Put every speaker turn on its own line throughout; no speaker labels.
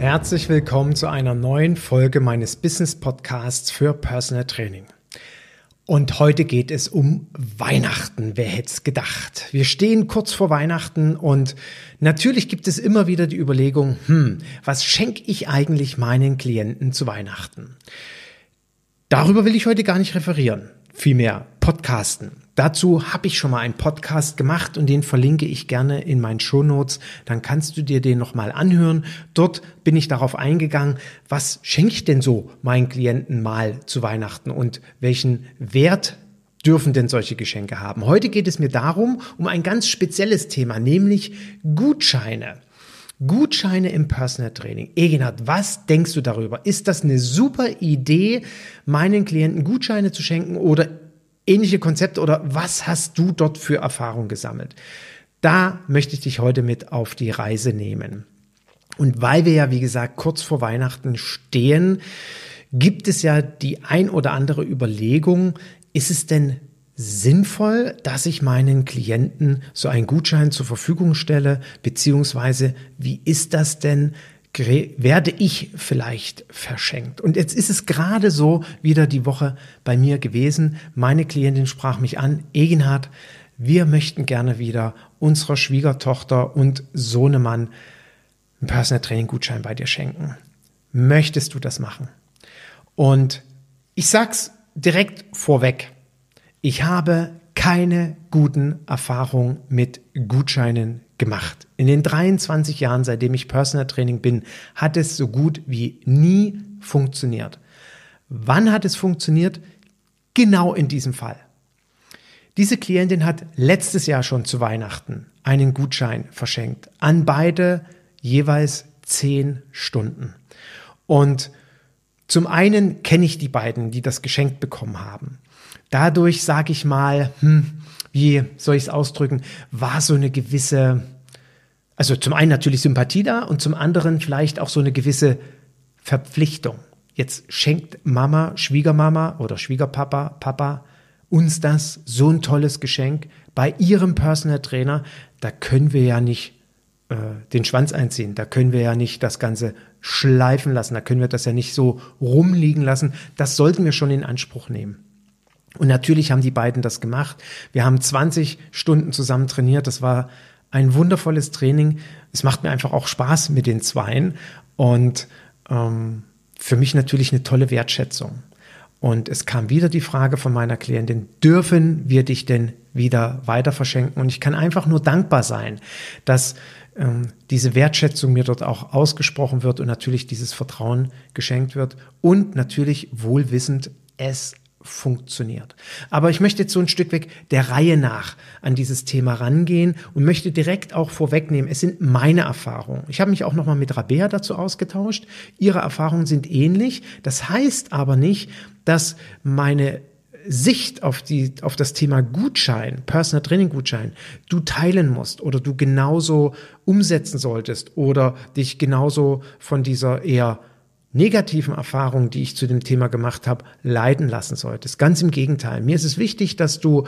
Herzlich willkommen zu einer neuen Folge meines Business Podcasts für Personal Training. Und heute geht es um Weihnachten. Wer hätte es gedacht? Wir stehen kurz vor Weihnachten und natürlich gibt es immer wieder die Überlegung, hm, was schenke ich eigentlich meinen Klienten zu Weihnachten? Darüber will ich heute gar nicht referieren, vielmehr podcasten. Dazu habe ich schon mal einen Podcast gemacht und den verlinke ich gerne in meinen Shownotes. Dann kannst du dir den nochmal anhören. Dort bin ich darauf eingegangen, was schenke ich denn so meinen Klienten mal zu Weihnachten und welchen Wert dürfen denn solche Geschenke haben. Heute geht es mir darum, um ein ganz spezielles Thema, nämlich Gutscheine. Gutscheine im Personal Training. Egenhard, was denkst du darüber? Ist das eine super Idee, meinen Klienten Gutscheine zu schenken oder ähnliche Konzepte oder was hast du dort für Erfahrung gesammelt? Da möchte ich dich heute mit auf die Reise nehmen. Und weil wir ja, wie gesagt, kurz vor Weihnachten stehen, gibt es ja die ein oder andere Überlegung, ist es denn sinnvoll, dass ich meinen Klienten so einen Gutschein zur Verfügung stelle, beziehungsweise wie ist das denn werde ich vielleicht verschenkt. Und jetzt ist es gerade so wieder die Woche bei mir gewesen. Meine Klientin sprach mich an, Egenhard, wir möchten gerne wieder unserer Schwiegertochter und Sohnemann einen Personal Training Gutschein bei dir schenken. Möchtest du das machen? Und ich sag's direkt vorweg. Ich habe keine guten Erfahrungen mit Gutscheinen gemacht. In den 23 Jahren, seitdem ich Personal Training bin, hat es so gut wie nie funktioniert. Wann hat es funktioniert? Genau in diesem Fall. Diese Klientin hat letztes Jahr schon zu Weihnachten einen Gutschein verschenkt an beide jeweils zehn Stunden. Und zum einen kenne ich die beiden, die das geschenkt bekommen haben. Dadurch sage ich mal, hm, wie soll ich es ausdrücken, war so eine gewisse, also zum einen natürlich Sympathie da und zum anderen vielleicht auch so eine gewisse Verpflichtung. Jetzt schenkt Mama, Schwiegermama oder Schwiegerpapa, Papa uns das, so ein tolles Geschenk bei ihrem Personal Trainer. Da können wir ja nicht äh, den Schwanz einziehen, da können wir ja nicht das Ganze schleifen lassen, da können wir das ja nicht so rumliegen lassen. Das sollten wir schon in Anspruch nehmen. Und natürlich haben die beiden das gemacht. Wir haben 20 Stunden zusammen trainiert. Das war ein wundervolles Training. Es macht mir einfach auch Spaß mit den Zweien und ähm, für mich natürlich eine tolle Wertschätzung. Und es kam wieder die Frage von meiner Klientin, dürfen wir dich denn wieder weiter verschenken? Und ich kann einfach nur dankbar sein, dass ähm, diese Wertschätzung mir dort auch ausgesprochen wird und natürlich dieses Vertrauen geschenkt wird und natürlich wohlwissend es funktioniert. Aber ich möchte jetzt so ein Stück weg der Reihe nach an dieses Thema rangehen und möchte direkt auch vorwegnehmen, es sind meine Erfahrungen. Ich habe mich auch nochmal mit Rabea dazu ausgetauscht. Ihre Erfahrungen sind ähnlich. Das heißt aber nicht, dass meine Sicht auf die, auf das Thema Gutschein, Personal Training Gutschein, du teilen musst oder du genauso umsetzen solltest oder dich genauso von dieser eher negativen Erfahrungen, die ich zu dem Thema gemacht habe, leiden lassen solltest. Ganz im Gegenteil. Mir ist es wichtig, dass du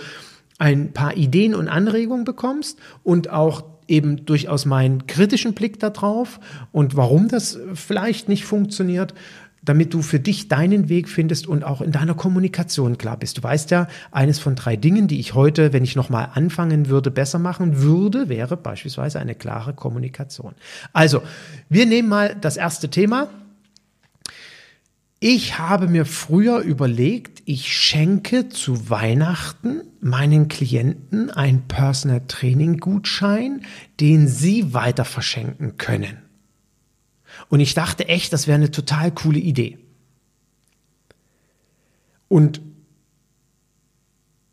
ein paar Ideen und Anregungen bekommst und auch eben durchaus meinen kritischen Blick darauf und warum das vielleicht nicht funktioniert, damit du für dich deinen Weg findest und auch in deiner Kommunikation klar bist. Du weißt ja, eines von drei Dingen, die ich heute, wenn ich nochmal anfangen würde, besser machen würde, wäre beispielsweise eine klare Kommunikation. Also, wir nehmen mal das erste Thema, ich habe mir früher überlegt, ich schenke zu Weihnachten meinen Klienten einen Personal Training Gutschein, den sie weiter verschenken können. Und ich dachte echt, das wäre eine total coole Idee. Und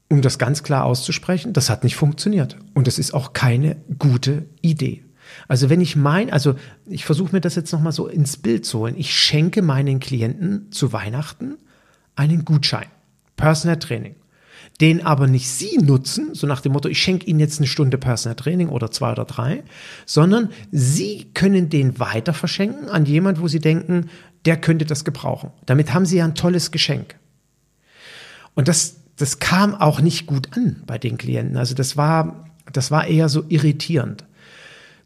um das ganz klar auszusprechen, das hat nicht funktioniert. Und das ist auch keine gute Idee. Also wenn ich mein, also ich versuche mir das jetzt nochmal so ins Bild zu holen. Ich schenke meinen Klienten zu Weihnachten einen Gutschein. Personal Training. Den aber nicht Sie nutzen, so nach dem Motto, ich schenke Ihnen jetzt eine Stunde Personal Training oder zwei oder drei, sondern Sie können den weiter verschenken an jemand, wo Sie denken, der könnte das gebrauchen. Damit haben Sie ja ein tolles Geschenk. Und das, das kam auch nicht gut an bei den Klienten. Also das war, das war eher so irritierend.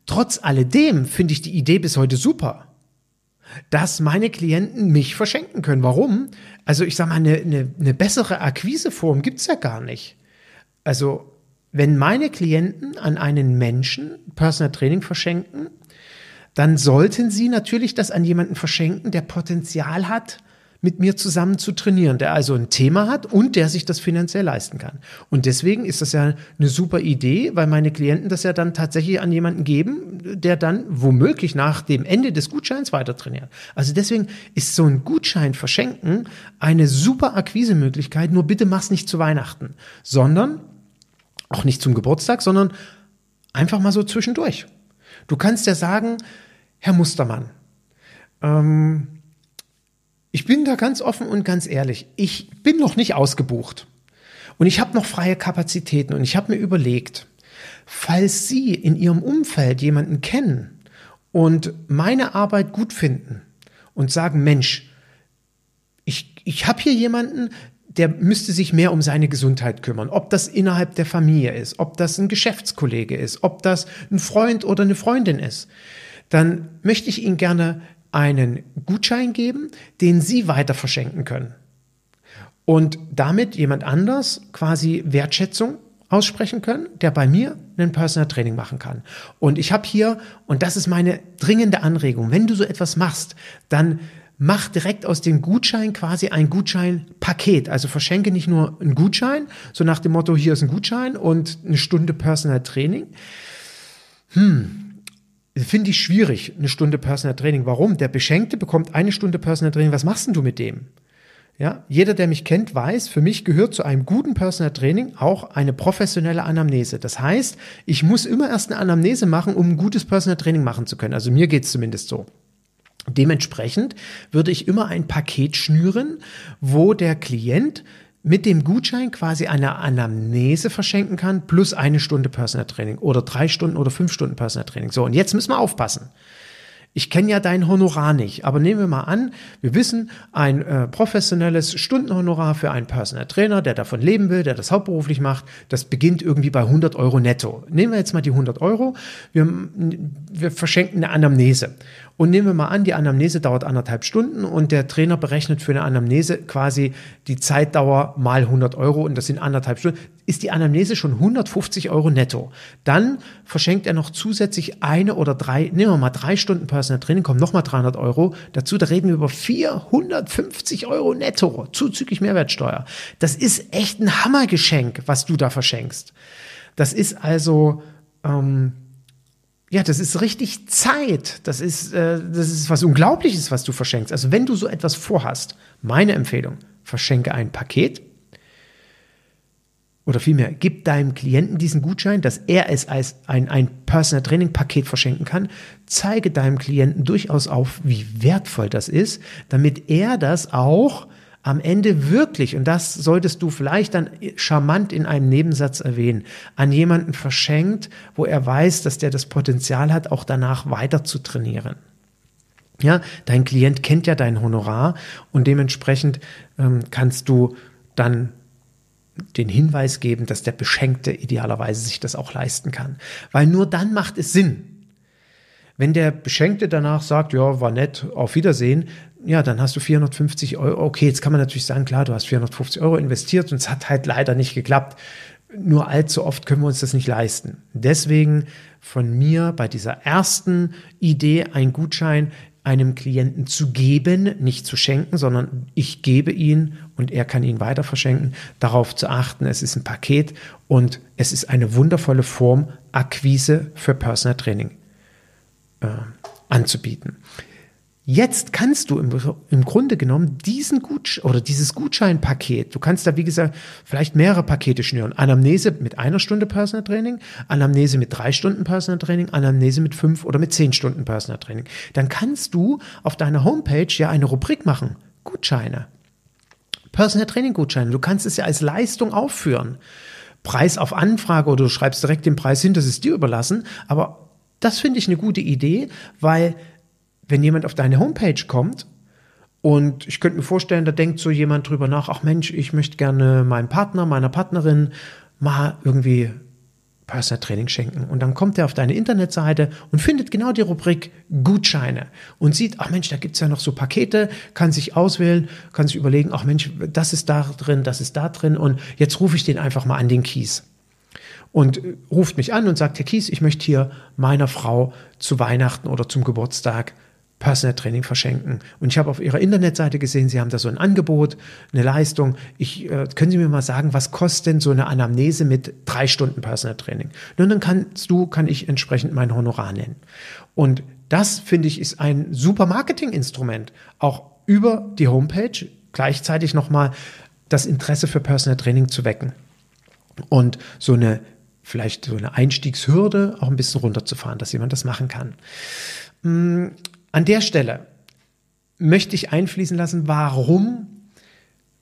Trotz alledem finde ich die Idee bis heute super, dass meine Klienten mich verschenken können. Warum? Also ich sage mal, eine, eine, eine bessere Akquiseform gibt es ja gar nicht. Also wenn meine Klienten an einen Menschen Personal Training verschenken, dann sollten sie natürlich das an jemanden verschenken, der Potenzial hat, mit mir zusammen zu trainieren, der also ein Thema hat und der sich das finanziell leisten kann. Und deswegen ist das ja eine super Idee, weil meine Klienten das ja dann tatsächlich an jemanden geben, der dann womöglich nach dem Ende des Gutscheins weiter trainiert. Also deswegen ist so ein Gutschein verschenken eine super Akquisemöglichkeit, nur bitte mach's nicht zu Weihnachten, sondern auch nicht zum Geburtstag, sondern einfach mal so zwischendurch. Du kannst ja sagen, Herr Mustermann, ähm, ich bin da ganz offen und ganz ehrlich. Ich bin noch nicht ausgebucht. Und ich habe noch freie Kapazitäten. Und ich habe mir überlegt, falls Sie in Ihrem Umfeld jemanden kennen und meine Arbeit gut finden und sagen, Mensch, ich, ich habe hier jemanden, der müsste sich mehr um seine Gesundheit kümmern. Ob das innerhalb der Familie ist, ob das ein Geschäftskollege ist, ob das ein Freund oder eine Freundin ist, dann möchte ich Ihnen gerne einen Gutschein geben, den Sie weiter verschenken können. Und damit jemand anders quasi Wertschätzung aussprechen können, der bei mir ein Personal Training machen kann. Und ich habe hier, und das ist meine dringende Anregung, wenn du so etwas machst, dann mach direkt aus dem Gutschein quasi ein Gutscheinpaket. Also verschenke nicht nur einen Gutschein, so nach dem Motto, hier ist ein Gutschein und eine Stunde Personal Training. Hm, finde ich schwierig, eine Stunde Personal Training. Warum? Der Beschenkte bekommt eine Stunde Personal Training. Was machst denn du mit dem? Ja, jeder, der mich kennt, weiß, für mich gehört zu einem guten Personal Training auch eine professionelle Anamnese. Das heißt, ich muss immer erst eine Anamnese machen, um ein gutes Personal Training machen zu können. Also mir geht's zumindest so. Dementsprechend würde ich immer ein Paket schnüren, wo der Klient mit dem Gutschein quasi eine Anamnese verschenken kann, plus eine Stunde Personal Training oder drei Stunden oder fünf Stunden Personal Training. So, und jetzt müssen wir aufpassen. Ich kenne ja dein Honorar nicht, aber nehmen wir mal an, wir wissen, ein äh, professionelles Stundenhonorar für einen Personal Trainer, der davon leben will, der das hauptberuflich macht, das beginnt irgendwie bei 100 Euro netto. Nehmen wir jetzt mal die 100 Euro, wir, wir verschenken eine Anamnese. Und nehmen wir mal an, die Anamnese dauert anderthalb Stunden und der Trainer berechnet für eine Anamnese quasi die Zeitdauer mal 100 Euro und das sind anderthalb Stunden. Ist die Anamnese schon 150 Euro netto. Dann verschenkt er noch zusätzlich eine oder drei, nehmen wir mal drei Stunden Personal Training, kommen nochmal 300 Euro. Dazu, da reden wir über 450 Euro netto, zuzüglich Mehrwertsteuer. Das ist echt ein Hammergeschenk, was du da verschenkst. Das ist also, ähm, ja, das ist richtig Zeit. Das ist, äh, das ist was Unglaubliches, was du verschenkst. Also wenn du so etwas vorhast, meine Empfehlung, verschenke ein Paket oder vielmehr, gib deinem Klienten diesen Gutschein, dass er es als ein, ein Personal Training Paket verschenken kann. Zeige deinem Klienten durchaus auf, wie wertvoll das ist, damit er das auch am Ende wirklich, und das solltest du vielleicht dann charmant in einem Nebensatz erwähnen, an jemanden verschenkt, wo er weiß, dass der das Potenzial hat, auch danach weiter zu trainieren. Ja, dein Klient kennt ja dein Honorar und dementsprechend ähm, kannst du dann den Hinweis geben, dass der Beschenkte idealerweise sich das auch leisten kann. Weil nur dann macht es Sinn. Wenn der Beschenkte danach sagt, ja, war nett, auf Wiedersehen, ja, dann hast du 450 Euro. Okay, jetzt kann man natürlich sagen, klar, du hast 450 Euro investiert und es hat halt leider nicht geklappt. Nur allzu oft können wir uns das nicht leisten. Deswegen von mir bei dieser ersten Idee, einen Gutschein einem Klienten zu geben, nicht zu schenken, sondern ich gebe ihn und er kann ihn weiter verschenken, darauf zu achten, es ist ein Paket und es ist eine wundervolle Form, Akquise für Personal Training äh, anzubieten. Jetzt kannst du im, im Grunde genommen diesen Gut oder dieses Gutscheinpaket, du kannst da wie gesagt vielleicht mehrere Pakete schnüren. Anamnese mit einer Stunde Personal Training, Anamnese mit drei Stunden Personal Training, Anamnese mit fünf oder mit zehn Stunden Personal Training. Dann kannst du auf deiner Homepage ja eine Rubrik machen. Gutscheine. Personal Training Gutscheine. Du kannst es ja als Leistung aufführen. Preis auf Anfrage oder du schreibst direkt den Preis hin, das ist dir überlassen. Aber das finde ich eine gute Idee, weil wenn jemand auf deine Homepage kommt und ich könnte mir vorstellen, da denkt so jemand drüber nach, ach Mensch, ich möchte gerne meinem Partner, meiner Partnerin mal irgendwie Personal Training schenken. Und dann kommt er auf deine Internetseite und findet genau die Rubrik Gutscheine und sieht, ach Mensch, da gibt es ja noch so Pakete, kann sich auswählen, kann sich überlegen, ach Mensch, das ist da drin, das ist da drin und jetzt rufe ich den einfach mal an den Kies. Und ruft mich an und sagt, Herr Kies, ich möchte hier meiner Frau zu Weihnachten oder zum Geburtstag Personal Training verschenken. Und ich habe auf Ihrer Internetseite gesehen, Sie haben da so ein Angebot, eine Leistung. Ich, äh, können Sie mir mal sagen, was kostet denn so eine Anamnese mit drei Stunden Personal Training? Nun, dann kannst du, kann ich entsprechend mein Honorar nennen. Und das, finde ich, ist ein super Marketinginstrument. Auch über die Homepage gleichzeitig nochmal das Interesse für Personal Training zu wecken. Und so eine, vielleicht so eine Einstiegshürde auch ein bisschen runterzufahren, dass jemand das machen kann. An der Stelle möchte ich einfließen lassen, warum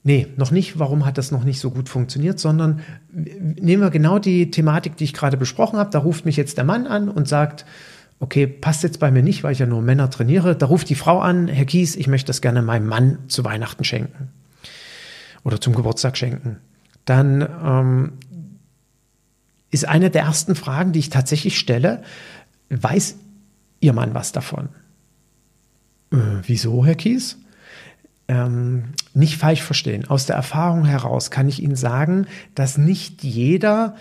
Nee, noch nicht. Warum hat das noch nicht so gut funktioniert? Sondern nehmen wir genau die Thematik, die ich gerade besprochen habe. Da ruft mich jetzt der Mann an und sagt, okay, passt jetzt bei mir nicht, weil ich ja nur Männer trainiere. Da ruft die Frau an, Herr Kies, ich möchte das gerne meinem Mann zu Weihnachten schenken oder zum Geburtstag schenken. Dann ähm, ist eine der ersten Fragen, die ich tatsächlich stelle, weiß Ihr Mann was davon? Äh, wieso, Herr Kies? Ähm, nicht falsch verstehen. Aus der Erfahrung heraus kann ich Ihnen sagen, dass nicht jeder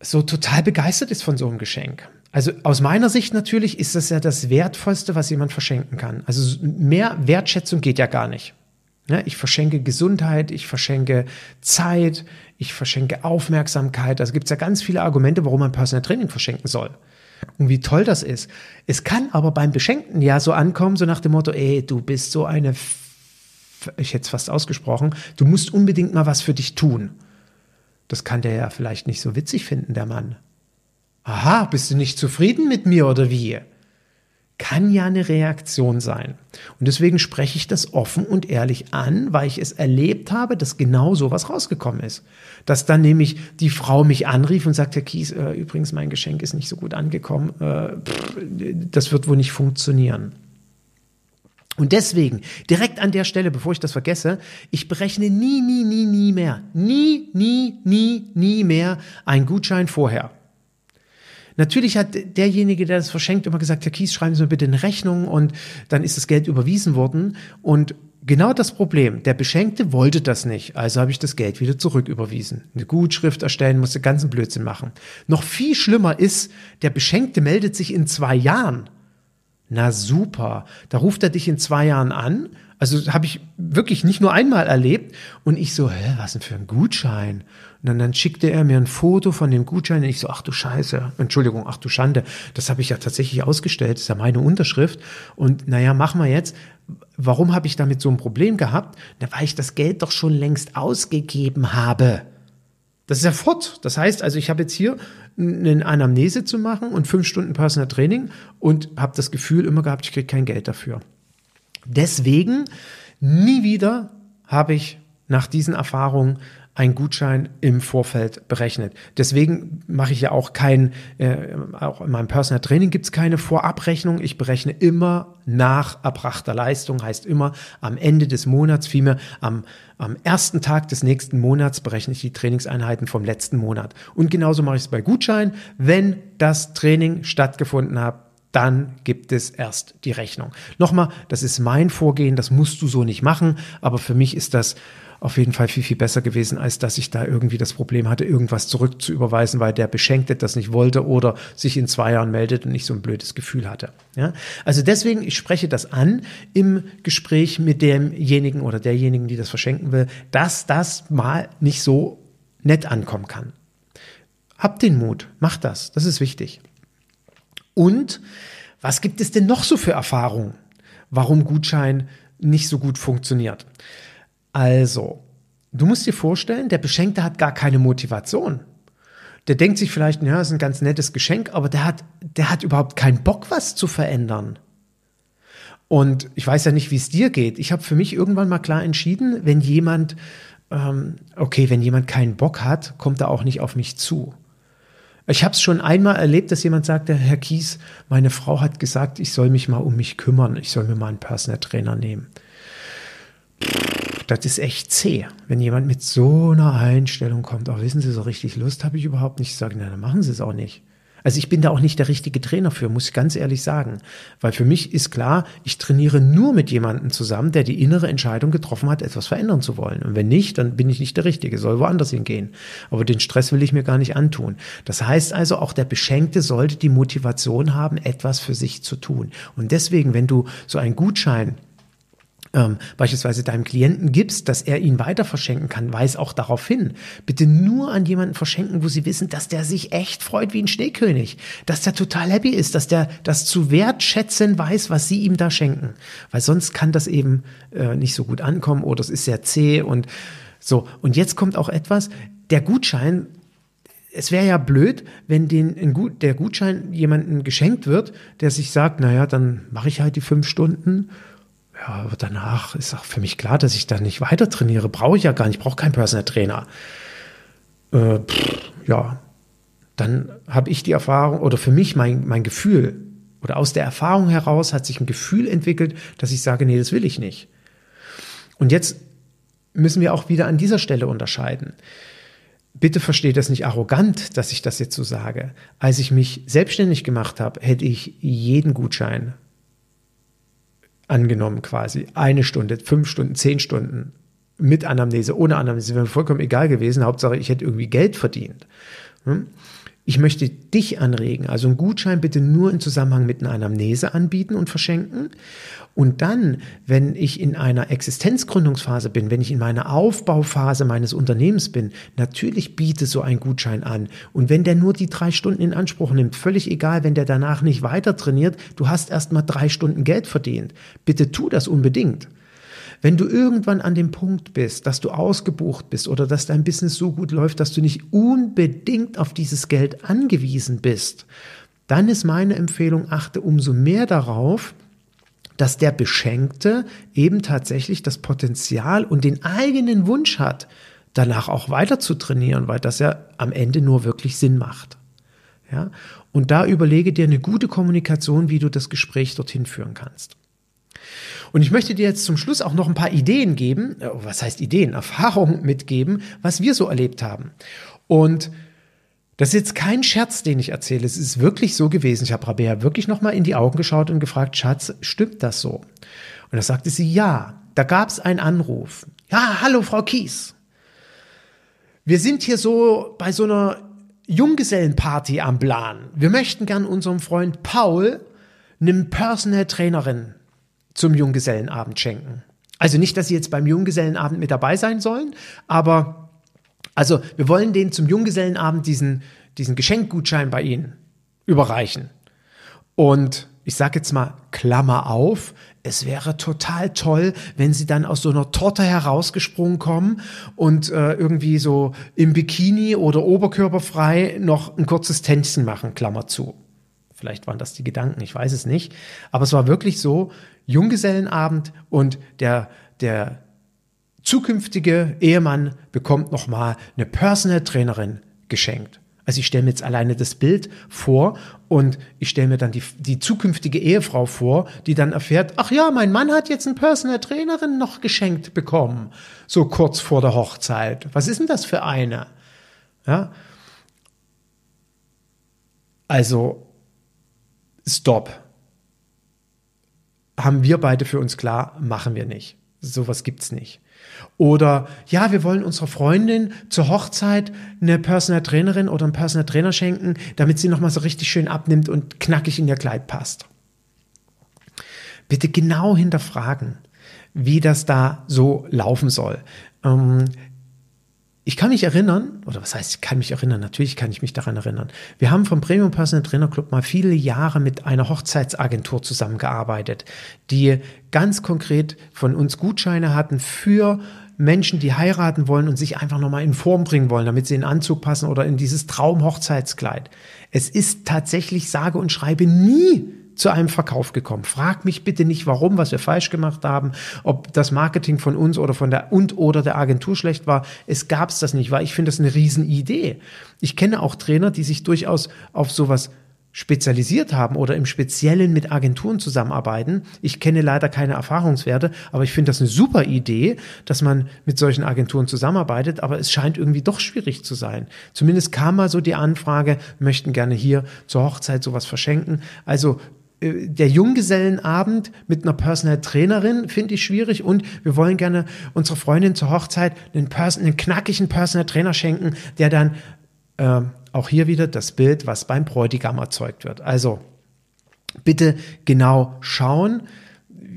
so total begeistert ist von so einem Geschenk. Also aus meiner Sicht natürlich ist das ja das Wertvollste, was jemand verschenken kann. Also mehr Wertschätzung geht ja gar nicht. Ja, ich verschenke Gesundheit, ich verschenke Zeit, ich verschenke Aufmerksamkeit. Also gibt es ja ganz viele Argumente, warum man Personal Training verschenken soll und wie toll das ist. Es kann aber beim Beschenkten ja so ankommen, so nach dem Motto, ey, du bist so eine, F ich hätte es fast ausgesprochen, du musst unbedingt mal was für dich tun. Das kann der ja vielleicht nicht so witzig finden, der Mann. Aha, bist du nicht zufrieden mit mir oder wie? Kann ja eine Reaktion sein. Und deswegen spreche ich das offen und ehrlich an, weil ich es erlebt habe, dass genau sowas rausgekommen ist. Dass dann nämlich die Frau mich anrief und sagte, Kies, äh, übrigens, mein Geschenk ist nicht so gut angekommen, äh, pff, das wird wohl nicht funktionieren. Und deswegen, direkt an der Stelle, bevor ich das vergesse, ich berechne nie, nie, nie, nie mehr, nie, nie, nie, nie mehr einen Gutschein vorher. Natürlich hat derjenige, der das verschenkt, immer gesagt, Herr Kies, schreiben Sie mir bitte eine Rechnung und dann ist das Geld überwiesen worden. Und genau das Problem, der Beschenkte wollte das nicht, also habe ich das Geld wieder zurücküberwiesen. Eine Gutschrift erstellen, musste ganzen Blödsinn machen. Noch viel schlimmer ist, der Beschenkte meldet sich in zwei Jahren. Na super, da ruft er dich in zwei Jahren an. Also habe ich wirklich nicht nur einmal erlebt. Und ich so, hä, was denn für ein Gutschein? Und dann, dann schickte er mir ein Foto von dem Gutschein und ich so, ach du Scheiße, Entschuldigung, ach du Schande, das habe ich ja tatsächlich ausgestellt, das ist ja meine Unterschrift. Und naja, machen wir jetzt. Warum habe ich damit so ein Problem gehabt? Na, weil ich das Geld doch schon längst ausgegeben habe. Das ist ja fort. Das heißt also, ich habe jetzt hier eine Anamnese zu machen und fünf Stunden Personal Training und habe das Gefühl immer gehabt, ich kriege kein Geld dafür. Deswegen nie wieder habe ich nach diesen Erfahrungen ein Gutschein im Vorfeld berechnet. Deswegen mache ich ja auch kein, äh, auch in meinem Personal Training gibt es keine Vorabrechnung. Ich berechne immer nach erbrachter Leistung, heißt immer am Ende des Monats, vielmehr am, am ersten Tag des nächsten Monats berechne ich die Trainingseinheiten vom letzten Monat. Und genauso mache ich es bei Gutschein. Wenn das Training stattgefunden hat, dann gibt es erst die Rechnung. Nochmal, das ist mein Vorgehen, das musst du so nicht machen, aber für mich ist das auf jeden Fall viel, viel besser gewesen, als dass ich da irgendwie das Problem hatte, irgendwas zurückzuüberweisen, weil der Beschenkte das nicht wollte oder sich in zwei Jahren meldet und ich so ein blödes Gefühl hatte. Ja? Also deswegen, ich spreche das an im Gespräch mit demjenigen oder derjenigen, die das verschenken will, dass das mal nicht so nett ankommen kann. Habt den Mut, macht das, das ist wichtig. Und Was gibt es denn noch so für Erfahrungen, warum Gutschein nicht so gut funktioniert? Also, du musst dir vorstellen, der Beschenkte hat gar keine Motivation. Der denkt sich vielleicht, ja, ist ein ganz nettes Geschenk, aber der hat, der hat überhaupt keinen Bock, was zu verändern. Und ich weiß ja nicht, wie es dir geht. Ich habe für mich irgendwann mal klar entschieden, wenn jemand, ähm, okay, wenn jemand keinen Bock hat, kommt er auch nicht auf mich zu. Ich habe es schon einmal erlebt, dass jemand sagte, Herr Kies, meine Frau hat gesagt, ich soll mich mal um mich kümmern, ich soll mir mal einen Personal Trainer nehmen. Das ist echt zäh, wenn jemand mit so einer Einstellung kommt. Auch wissen Sie, so richtig Lust habe ich überhaupt nicht. Ich sage, na, dann machen Sie es auch nicht. Also ich bin da auch nicht der richtige Trainer für, muss ich ganz ehrlich sagen. Weil für mich ist klar, ich trainiere nur mit jemandem zusammen, der die innere Entscheidung getroffen hat, etwas verändern zu wollen. Und wenn nicht, dann bin ich nicht der Richtige, soll woanders hingehen. Aber den Stress will ich mir gar nicht antun. Das heißt also, auch der Beschenkte sollte die Motivation haben, etwas für sich zu tun. Und deswegen, wenn du so einen Gutschein ähm, beispielsweise deinem Klienten gibst, dass er ihn weiter verschenken kann, weis auch darauf hin. Bitte nur an jemanden verschenken, wo sie wissen, dass der sich echt freut wie ein Schneekönig, dass der total happy ist, dass der das zu wertschätzen weiß, was sie ihm da schenken. Weil sonst kann das eben äh, nicht so gut ankommen oder es ist sehr zäh und so. Und jetzt kommt auch etwas, der Gutschein es wäre ja blöd, wenn den, Gut, der Gutschein jemandem geschenkt wird, der sich sagt, naja, dann mache ich halt die fünf Stunden ja, aber danach ist auch für mich klar, dass ich da nicht weiter trainiere. Brauche ich ja gar nicht, ich brauche keinen Personal Trainer. Äh, pff, ja, dann habe ich die Erfahrung oder für mich mein, mein Gefühl oder aus der Erfahrung heraus hat sich ein Gefühl entwickelt, dass ich sage, nee, das will ich nicht. Und jetzt müssen wir auch wieder an dieser Stelle unterscheiden. Bitte versteht das nicht arrogant, dass ich das jetzt so sage. Als ich mich selbstständig gemacht habe, hätte ich jeden Gutschein angenommen quasi. Eine Stunde, fünf Stunden, zehn Stunden mit Anamnese, ohne Anamnese, wäre mir vollkommen egal gewesen. Hauptsache, ich hätte irgendwie Geld verdient. Hm? Ich möchte dich anregen, also einen Gutschein bitte nur in Zusammenhang mit einer Anamnese anbieten und verschenken. Und dann, wenn ich in einer Existenzgründungsphase bin, wenn ich in meiner Aufbauphase meines Unternehmens bin, natürlich biete so ein Gutschein an. Und wenn der nur die drei Stunden in Anspruch nimmt, völlig egal, wenn der danach nicht weiter trainiert, du hast erst mal drei Stunden Geld verdient. Bitte tu das unbedingt. Wenn du irgendwann an dem Punkt bist, dass du ausgebucht bist oder dass dein Business so gut läuft, dass du nicht unbedingt auf dieses Geld angewiesen bist, dann ist meine Empfehlung, achte umso mehr darauf, dass der Beschenkte eben tatsächlich das Potenzial und den eigenen Wunsch hat, danach auch weiter zu trainieren, weil das ja am Ende nur wirklich Sinn macht. Ja? Und da überlege dir eine gute Kommunikation, wie du das Gespräch dorthin führen kannst. Und ich möchte dir jetzt zum Schluss auch noch ein paar Ideen geben, äh, was heißt Ideen, Erfahrungen mitgeben, was wir so erlebt haben. Und das ist jetzt kein Scherz, den ich erzähle. Es ist wirklich so gewesen. Ich habe Rabea wirklich nochmal in die Augen geschaut und gefragt, Schatz, stimmt das so? Und da sagte sie, ja. Da gab es einen Anruf. Ja, hallo, Frau Kies. Wir sind hier so bei so einer Junggesellenparty am Plan. Wir möchten gern unserem Freund Paul eine Personal Trainerin zum Junggesellenabend schenken. Also nicht, dass sie jetzt beim Junggesellenabend mit dabei sein sollen, aber also wir wollen denen zum Junggesellenabend diesen, diesen Geschenkgutschein bei ihnen überreichen. Und ich sage jetzt mal Klammer auf, es wäre total toll, wenn sie dann aus so einer Torte herausgesprungen kommen und äh, irgendwie so im Bikini oder oberkörperfrei noch ein kurzes Tänzchen machen, Klammer zu. Vielleicht waren das die Gedanken, ich weiß es nicht. Aber es war wirklich so, Junggesellenabend und der, der zukünftige Ehemann bekommt nochmal eine Personal Trainerin geschenkt. Also ich stelle mir jetzt alleine das Bild vor und ich stelle mir dann die, die zukünftige Ehefrau vor, die dann erfährt, ach ja, mein Mann hat jetzt eine Personal Trainerin noch geschenkt bekommen, so kurz vor der Hochzeit. Was ist denn das für eine? Ja. Also, stopp. Haben wir beide für uns klar, machen wir nicht. Sowas gibt's nicht. Oder ja, wir wollen unserer Freundin zur Hochzeit eine Personal Trainerin oder einen Personal Trainer schenken, damit sie nochmal so richtig schön abnimmt und knackig in ihr Kleid passt. Bitte genau hinterfragen, wie das da so laufen soll. Ähm, ich kann mich erinnern, oder was heißt, ich kann mich erinnern, natürlich kann ich mich daran erinnern. Wir haben vom Premium Personal Trainer Club mal viele Jahre mit einer Hochzeitsagentur zusammengearbeitet, die ganz konkret von uns Gutscheine hatten für Menschen, die heiraten wollen und sich einfach nochmal in Form bringen wollen, damit sie in Anzug passen oder in dieses Traumhochzeitskleid. Es ist tatsächlich sage und schreibe nie zu einem Verkauf gekommen. Frag mich bitte nicht, warum, was wir falsch gemacht haben, ob das Marketing von uns oder von der und oder der Agentur schlecht war. Es gab es das nicht, weil ich finde das eine Riesenidee. Ich kenne auch Trainer, die sich durchaus auf sowas spezialisiert haben oder im Speziellen mit Agenturen zusammenarbeiten. Ich kenne leider keine Erfahrungswerte, aber ich finde das eine super Idee, dass man mit solchen Agenturen zusammenarbeitet, aber es scheint irgendwie doch schwierig zu sein. Zumindest kam mal so die Anfrage, möchten gerne hier zur Hochzeit sowas verschenken. Also der Junggesellenabend mit einer Personal Trainerin finde ich schwierig und wir wollen gerne unserer Freundin zur Hochzeit einen, Person, einen knackigen Personal Trainer schenken, der dann äh, auch hier wieder das Bild, was beim Bräutigam erzeugt wird. Also bitte genau schauen,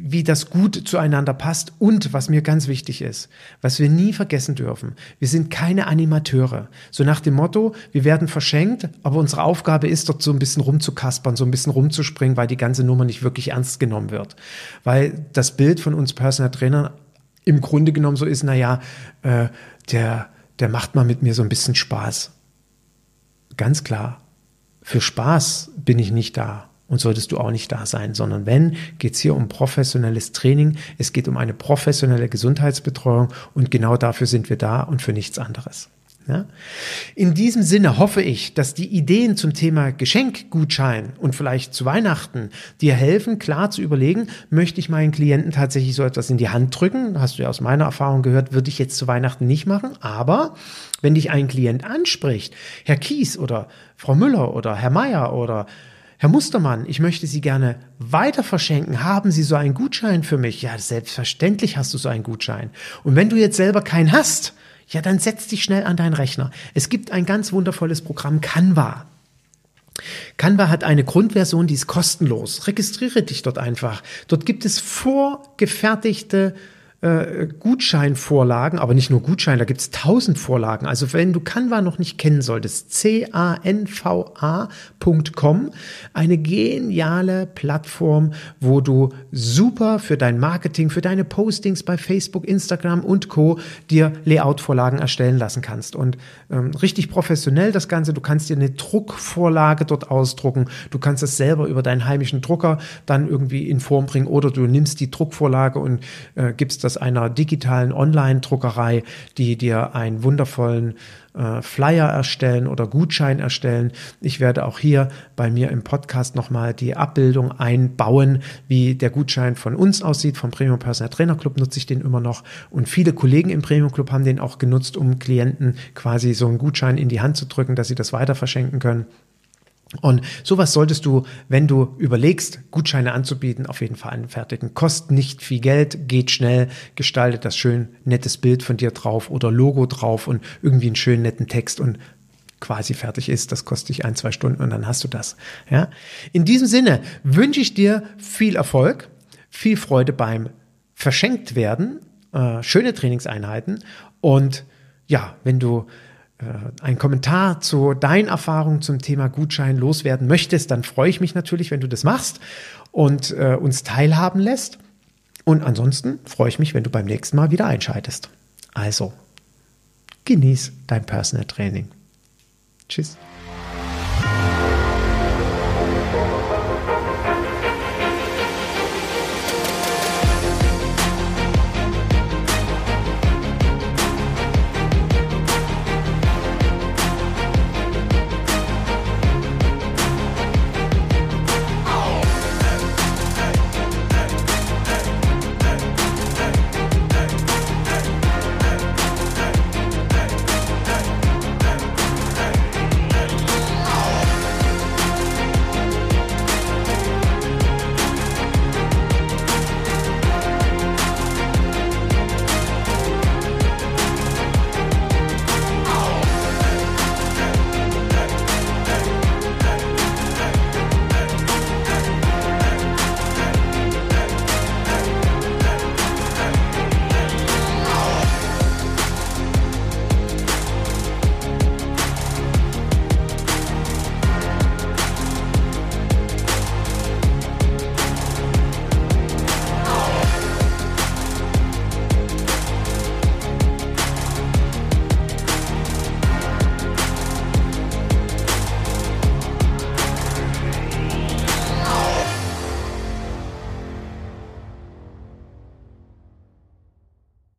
wie das gut zueinander passt und was mir ganz wichtig ist, was wir nie vergessen dürfen, wir sind keine Animateure. So nach dem Motto, wir werden verschenkt, aber unsere Aufgabe ist dort so ein bisschen rumzukaspern, so ein bisschen rumzuspringen, weil die ganze Nummer nicht wirklich ernst genommen wird. Weil das Bild von uns Personal Trainern im Grunde genommen so ist, naja, äh, der, der macht mal mit mir so ein bisschen Spaß. Ganz klar, für Spaß bin ich nicht da und solltest du auch nicht da sein, sondern wenn, geht es hier um professionelles Training, es geht um eine professionelle Gesundheitsbetreuung und genau dafür sind wir da und für nichts anderes. Ja? In diesem Sinne hoffe ich, dass die Ideen zum Thema Geschenkgutschein und vielleicht zu Weihnachten dir helfen, klar zu überlegen, möchte ich meinen Klienten tatsächlich so etwas in die Hand drücken? Hast du ja aus meiner Erfahrung gehört, würde ich jetzt zu Weihnachten nicht machen. Aber wenn dich ein Klient anspricht, Herr Kies oder Frau Müller oder Herr Meier oder Herr Mustermann, ich möchte Sie gerne weiter verschenken. Haben Sie so einen Gutschein für mich? Ja, selbstverständlich hast du so einen Gutschein. Und wenn du jetzt selber keinen hast, ja, dann setz dich schnell an deinen Rechner. Es gibt ein ganz wundervolles Programm Canva. Canva hat eine Grundversion, die ist kostenlos. Registriere dich dort einfach. Dort gibt es vorgefertigte äh, Gutscheinvorlagen, aber nicht nur Gutschein, da gibt es tausend Vorlagen. Also wenn du Canva noch nicht kennen solltest, c-a-n-v-a.com, eine geniale Plattform, wo du super für dein Marketing, für deine Postings bei Facebook, Instagram und Co. dir Layout-Vorlagen erstellen lassen kannst. Und ähm, richtig professionell das Ganze, du kannst dir eine Druckvorlage dort ausdrucken, du kannst es selber über deinen heimischen Drucker dann irgendwie in Form bringen oder du nimmst die Druckvorlage und äh, gibst das einer digitalen Online-Druckerei, die dir einen wundervollen äh, Flyer erstellen oder Gutschein erstellen. Ich werde auch hier bei mir im Podcast nochmal die Abbildung einbauen, wie der Gutschein von uns aussieht. Vom Premium Personal Trainer Club nutze ich den immer noch. Und viele Kollegen im Premium Club haben den auch genutzt, um Klienten quasi so einen Gutschein in die Hand zu drücken, dass sie das weiter verschenken können. Und sowas solltest du, wenn du überlegst, Gutscheine anzubieten, auf jeden Fall anfertigen. Kostet nicht viel Geld, geht schnell, gestaltet das schön nettes Bild von dir drauf oder Logo drauf und irgendwie einen schönen netten Text und quasi fertig ist. Das kostet dich ein, zwei Stunden und dann hast du das. Ja? In diesem Sinne wünsche ich dir viel Erfolg, viel Freude beim verschenkt werden, äh, schöne Trainingseinheiten und ja, wenn du einen Kommentar zu deinen Erfahrungen zum Thema Gutschein loswerden möchtest, dann freue ich mich natürlich, wenn du das machst und äh, uns teilhaben lässt. Und ansonsten freue ich mich, wenn du beim nächsten Mal wieder einschaltest. Also, genieß dein Personal Training. Tschüss.